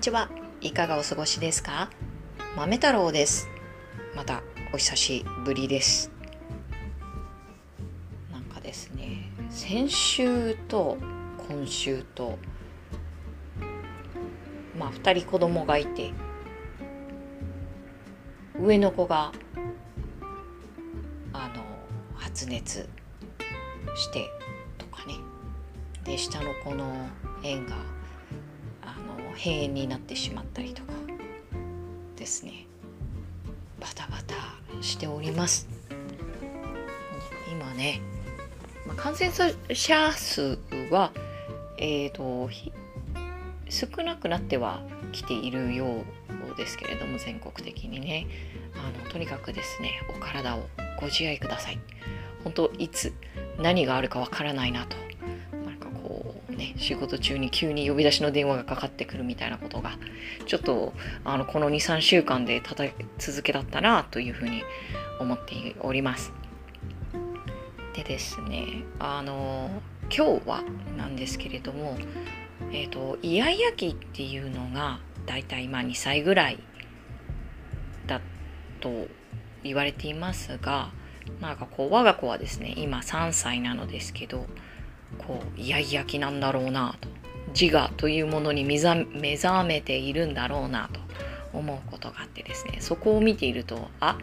ちは。いかがお過ごしですか？豆太郎です。またお久しぶりです。なんかですね、先週と今週と、まあ2人子供がいて、上の子があの発熱してとかねで下の子の縁が閉園になってしまったりとか。ですね。バタバタしております。今ね、まあ、感染者数はえっ、ー、と少なくなってはきているようですけれども全国的にね。あのとにかくですねお体をご自愛ください。本当いつ何があるかわからないなとね仕事中に急に呼び出しの電話がかかってくるみたいなことがちょっとあのこの23週間でたた続けだったなというふうに思っております。でですねあの今日はなんですけれどもえっ、ー、とイヤイヤ期っていうのがだいたい今2歳ぐらいだと言われていますがなんかこう我が子はですね今3歳なのですけどこうイヤイヤ期なんだろうなと自我というものに目覚めているんだろうなと思うことがあってですねそこを見ているとあ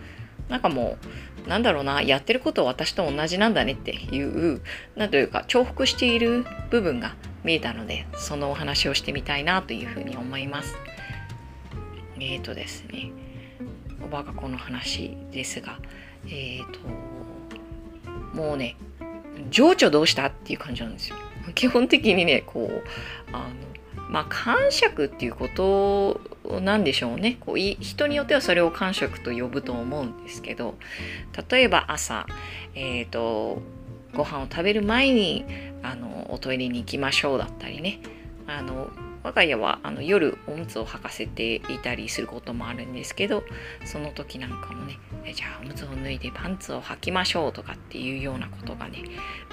なんかもうなんだろうなやってることは私と同じなんだねっていうなんというか重複している部分が見えたのでそのお話をしてみたいなというふうに思います。え、ー、とですね我が子の話ですがえ、ー、ともうね情緒どうした？っていう感じなんですよ。基本的にねこうあのまあ感触っていうことなんでしょうね。こう人によってはそれを感触と呼ぶと思うんですけど例えば朝えっ、ー、とご飯を食べる前にあのおトイレに行きましょうだったりね。あの我が家はあの夜おむつを履かせていたりすることもあるんですけどその時なんかもねじゃあおむつを脱いでパンツを履きましょうとかっていうようなことがね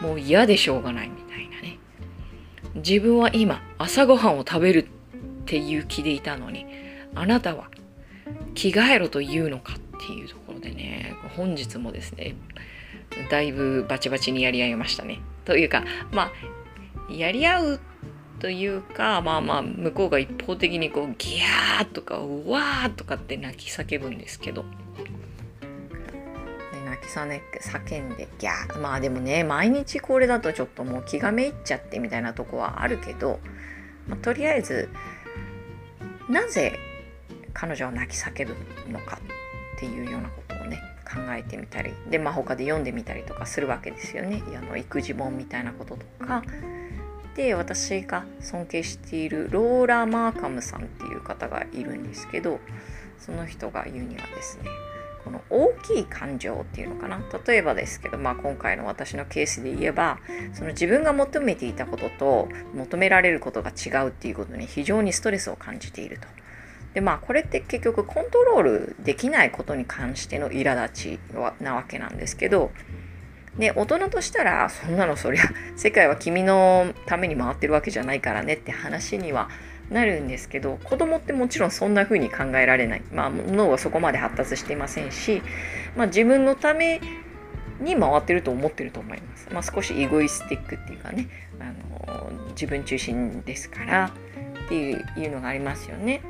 もう嫌でしょうがないみたいなね自分は今朝ごはんを食べるっていう気でいたのにあなたは着替えろというのかっていうところでね本日もですねだいぶバチバチにやり合いましたね。というかまあやり合うというかまあまあ向こうが一方的にこうギャーとかうわーとかって泣き叫ぶんですけど。泣き叫んでギャーまあでもね毎日これだとちょっともう気がめいっちゃってみたいなとこはあるけど、まあ、とりあえずなぜ彼女は泣き叫ぶのかっていうようなことをね考えてみたりで、まあ、他で読んでみたりとかするわけですよねあの育児本みたいなこととか。で私が尊敬しているローラ・マーカムさんっていう方がいるんですけどその人が言うにはですねこの大きい感情っていうのかな？例えばですけど、まあ、今回の私のケースで言えばその自分が求めていたことと求められることが違うっていうことに非常にストレスを感じていると。でまあこれって結局コントロールできないことに関しての苛立ちなわけなんですけどで大人としたらそんなのそりゃ 世界は君のために回ってるわけじゃないからねって話にはなるんですけど子供ってもちろんそんな風に考えられない、まあ、脳はそこまで発達していませんし、まあ、自分のために回ってると思ってると思います、まあ、少しイゴイスティックっていうかねあの自分中心ですからっていうのがありますよね。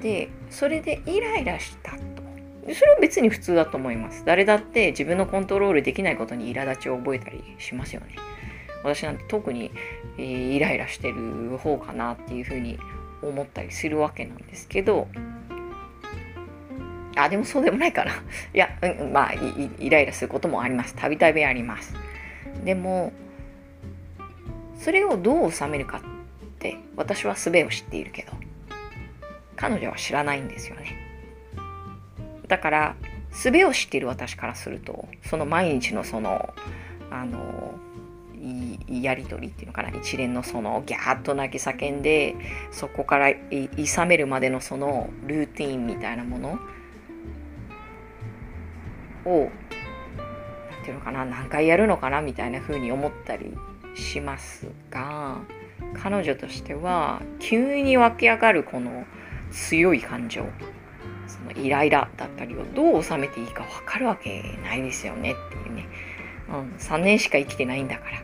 でそれでイライラしたと。それは別に普通だと思います。誰だって自分のコントロールできないことに苛立ちを覚えたりしますよね。私なんて特に、えー、イライラしてる方かなっていうふうに思ったりするわけなんですけど。あでもそうでもないかな。いや、うん、まあイライラすることもあります。たびたびあります。でもそれをどう収めるかって私は術を知っているけど彼女は知らないんですよね。だから術を知っている私からするとその毎日のそのあのやり取りっていうのかな一連のそのギャーッと泣き叫んでそこからいいさめるまでのそのルーティンみたいなものを何ていうのかな何回やるのかなみたいな風に思ったりしますが彼女としては急に湧き上がるこの強い感情そのイライラだったりをどう収めていいか分かるわけないですよねっていうね、うん、3年しか生きてないんだから。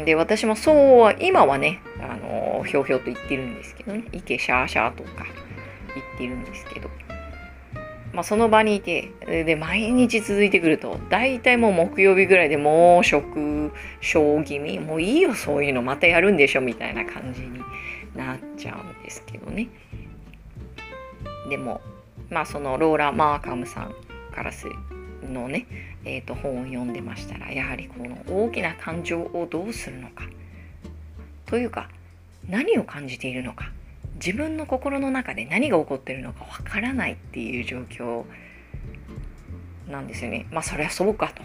ね、で私もそうは今はねあのひょうひょうと言ってるんですけどね池シャーシャーとか言ってるんですけどまあ、その場にいて、で、毎日続いてくると、大体もう木曜日ぐらいでもう食症気味、もういいよ、そういうのまたやるんでしょ、みたいな感じになっちゃうんですけどね。でも、まあ、そのローラ・マーカムさんからすのね、えー、と本を読んでましたら、やはりこの大きな感情をどうするのか、というか、何を感じているのか。自分の心の中で何が起こってるのかわからないっていう状況なんですよね。まあそれはそうかと。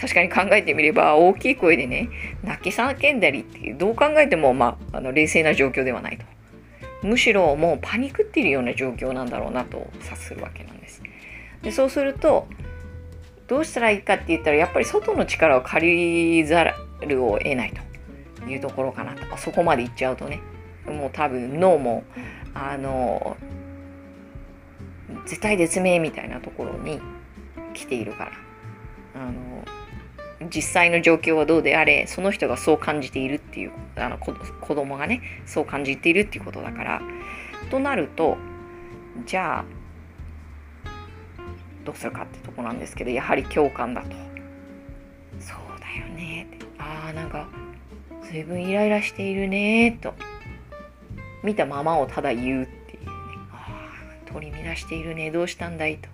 確かに考えてみれば大きい声でね泣き叫んだりっていうどう考えても、まあ、あの冷静な状況ではないと。むしろもうパニクっているような状況なんだろうなと察するわけなんです。でそうするとどうしたらいいかって言ったらやっぱり外の力を借りざるを得ないというところかなと。そこまで行っちゃうとね。もう多分脳もあの絶対絶命みたいなところに来ているから。あの実際の状況はどうであれその人がそう感じているっていうあの子供がねそう感じているっていうことだから。となるとじゃあどうするかってとこなんですけどやはり共感だと。そうだよね。ああなんか随分イライラしているねと。見たままをただ言うっていうね。ああ取り乱しているね。どうしたんだいと。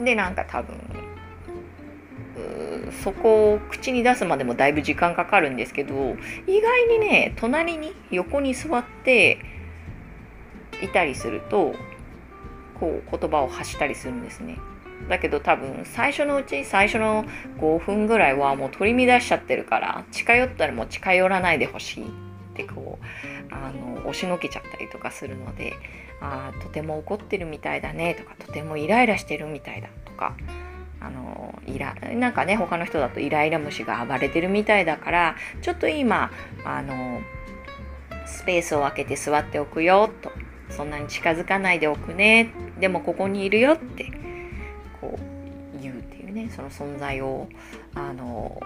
でなんか多分そこを口に出すまでもだいぶ時間かかるんですけど意外にね隣に横に座っていたりするとこう言葉を発したりするんですね。だけど多分最初のうち最初の5分ぐらいはもう取り乱しちゃってるから近寄ったらもう近寄らないでほしいってこうあの押しのけちゃったりとかするのであとても怒ってるみたいだねとかとてもイライラしてるみたいだとかあのイラなんかね他の人だとイライラ虫が暴れてるみたいだからちょっと今あのスペースを空けて座っておくよと。そんなに近づかないでおくね。でもここにいるよってこう言うっていうねその存在をあの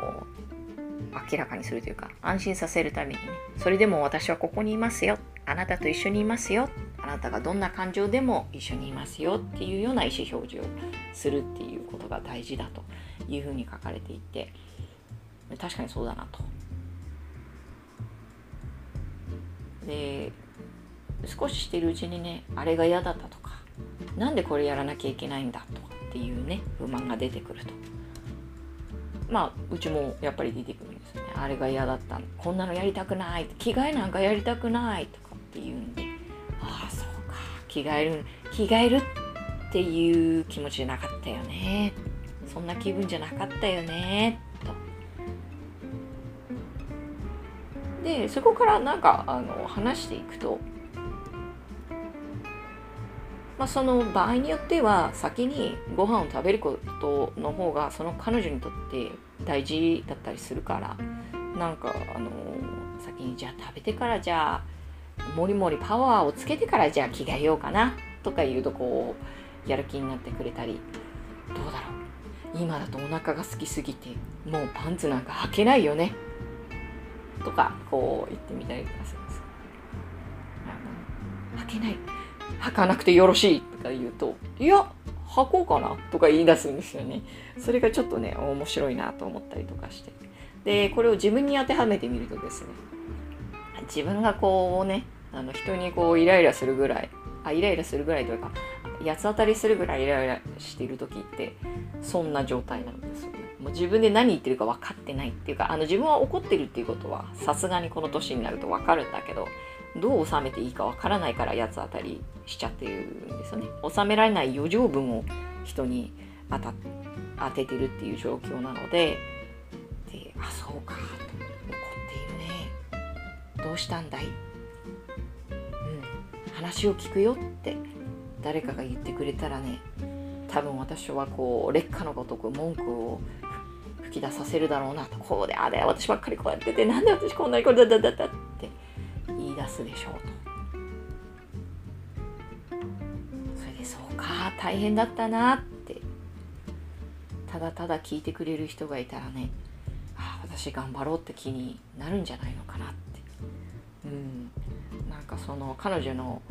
明らかにするというか安心させるためにね。それでも私はここにいますよ。あなたと一緒にいますよ。あなたがどんな感情でも一緒にいますよっていうような意思表示をするっていうことが大事だというふうに書かれていて。確かにそうだなと。で少ししてるうちにねあれが嫌だったとか。なんでこれやらなきゃいけないんだとかっていうね不満が出てくると。まあうちもやっぱり出てくる。あれが嫌だったこんなのやりたくない。着替えなんかやりたくないとかっていうんで。ああそうか。着替える着替えるっていう気持ちじゃなかったよね。そんな気分じゃなかったよね。と。でそこからなんかあの話していくと。まあ、その場合によっては先にご飯を食べることの方がその彼女にとって大事だったりするから。なんかあの先にじゃあ食べてからじゃあもりもりパワーをつけてからじゃあ着替えようかなとか言うとこうやる気になってくれたり。どうだろう。今だとお腹が空きすぎてもうパンツなんか履けないよね。とかこう言ってみたりとかするんです履けない。履かなくてよろしい。とか言うと、いや、履こうかな。とか言い出すんですよね。それがちょっとね、面白いなと思ったりとかして。で、これを自分に当てはめてみるとですね、自分がこうね、あの人にこうイライラするぐらい、あ、イライラするぐらいというか、八つ当たりするぐらいイライラしている時って、そんな状態なんですよね。もう自分で何言ってるか分かってないっていうかあの自分は怒ってるっていうことはさすがにこの年になると分かるんだけどどう収めていいか分からないから八つ当たりしちゃってるんですよね収められない余剰分を人に当た当ててるっていう状況なのでであそうか。怒っているね。どうしたんだい、うん、話を聞くよって。誰かが言ってくれたらね。多分私はこう劣化のごとく文句を吹き出させるだろうな。とこうであれ私ばっかりこうやっててなんで私こんなにこれだだだだって。言い出すでしょうと。それでそうか。大変だったなって。ただただ聞いてくれる人がいたらね。私頑張ろうって気になるんじゃないのかなって。うん。なんかその彼女の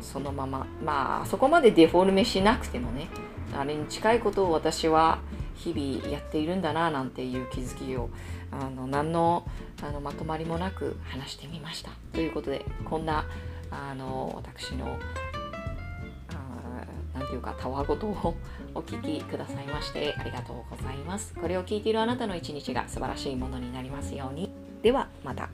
そのまままあそこまでデフォルメしなくてもねあれに近いことを私は日々やっているんだななんていう気づきをあの何のあのまとまりもなく話してみました。ということでこんなあの私のいうかたわごとを お聞きくださいましてありがとうございますこれを聞いているあなたの一日が素晴らしいものになりますようにではまた。